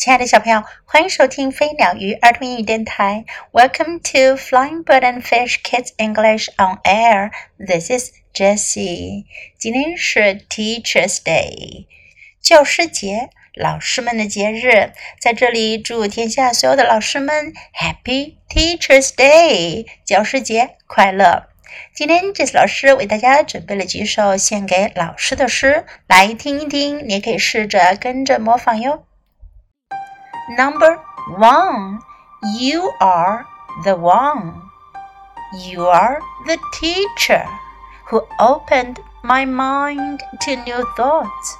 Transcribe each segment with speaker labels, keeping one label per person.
Speaker 1: 亲爱的小朋友，欢迎收听飞鸟鱼儿童英语电台。Welcome to Flying Bird and Fish Kids English on Air. This is Jessie. 今天是 Teachers Day，教师节，老师们的节日。在这里，祝天下所有的老师们 Happy Teachers Day，教师节快乐！今天 Jess 老师为大家准备了几首献给老师的诗，来听一听，你也可以试着跟着模仿哟。Number one, you are the one. You are the teacher who opened my mind to new thoughts.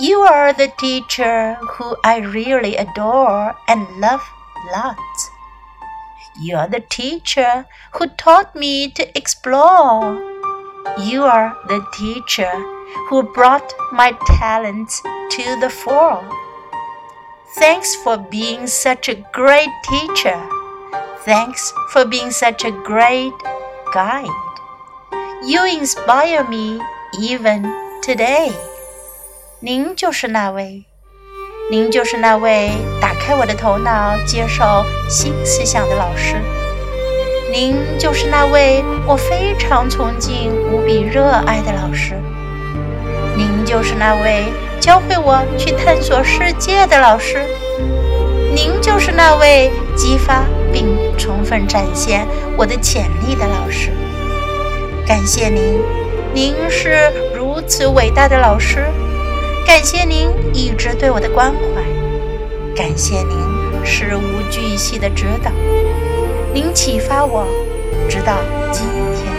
Speaker 1: You are the teacher who I really adore and love lots. You are the teacher who taught me to explore. You are the teacher who brought my talents to the fore. Thanks for being such a great teacher. Thanks for being such a great guide. You inspire me even today. 您就是那位，您就是那位打开我的头脑、接受新思想的老师。您就是那位我非常崇敬、无比热爱的老师。您就是那位 教会我去探索世界的老师。您就是那位激发并充分展现我的潜力的老师。感谢您，您是如此伟大的老师。感谢您一直对我的关怀。感谢您事无巨细的指导。您启发我，直到今天。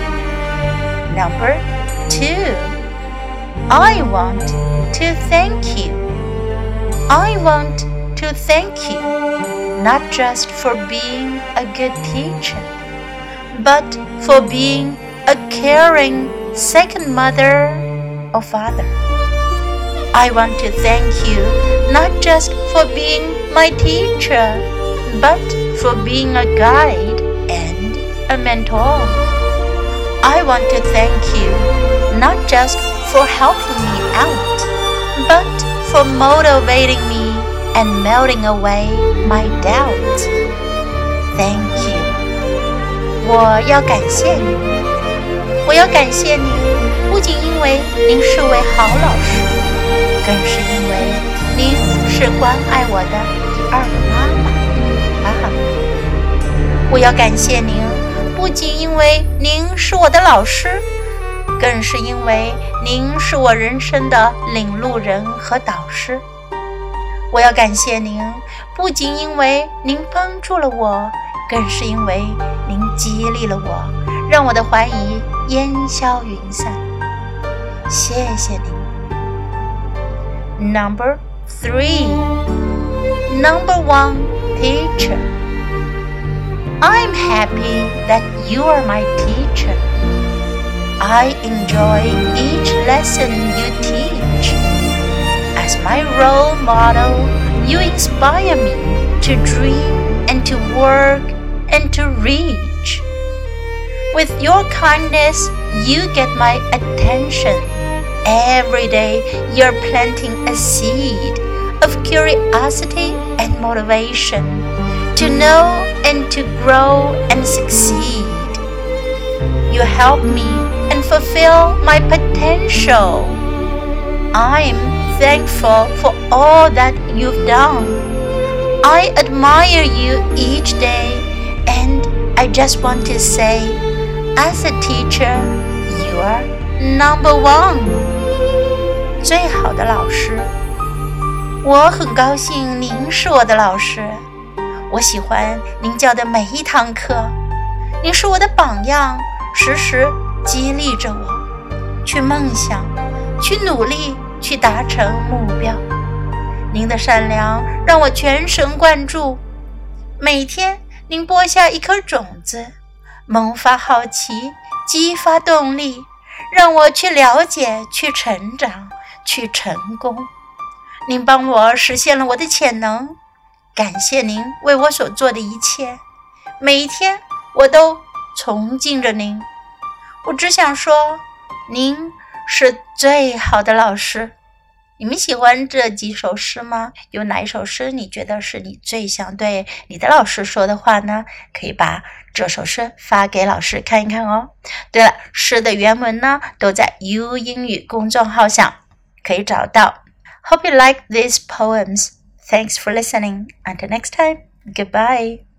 Speaker 1: Number two。I want to thank you. I want to thank you not just for being a good teacher, but for being a caring second mother or father. I want to thank you not just for being my teacher, but for being a guide and a mentor. I want to thank you not just for helping me out, but for motivating me and melting away my doubt. Thank you. 我要感谢你，我要感谢你，不仅因为您是位好老师，更是因为您是关爱我的第二个妈妈。哈哈，我要感谢您，不仅因为您是我的老师。 更是因为您是我人生的领路人和导师，我要感谢您，不仅因为您帮助了我，更是因为您激励了我，让我的怀疑烟消云散。谢谢您。Number three, number one teacher. I'm happy that you are my teacher. I enjoy each lesson you teach. As my role model, you inspire me to dream and to work and to reach. With your kindness, you get my attention. Every day, you're planting a seed of curiosity and motivation to know and to grow and succeed. You help me fulfill my potential. I'm thankful for all that you've done. I admire you each day, and I just want to say, as a teacher, you are number one. 最好的老师，我很高兴您是我的老师。我喜欢您教的每一堂课，您是我的榜样，时时 激励着我去梦想，去努力，去达成目标。您的善良让我全神贯注。每天您播下一颗种子，萌发好奇，激发动力，让我去了解，去成长，去成功。您帮我实现了我的潜能，感谢您为我所做的一切。每一天我都崇敬着您。我只想说，您是最好的老师。你们喜欢这几首诗吗？有哪一首诗你觉得是你最想对你的老师说的话呢？可以把这首诗发给老师看一看哦。对了，诗的原文呢都在 U 英语公众号上可以找到。Hope you like these poems. Thanks for listening. Until next time. Goodbye.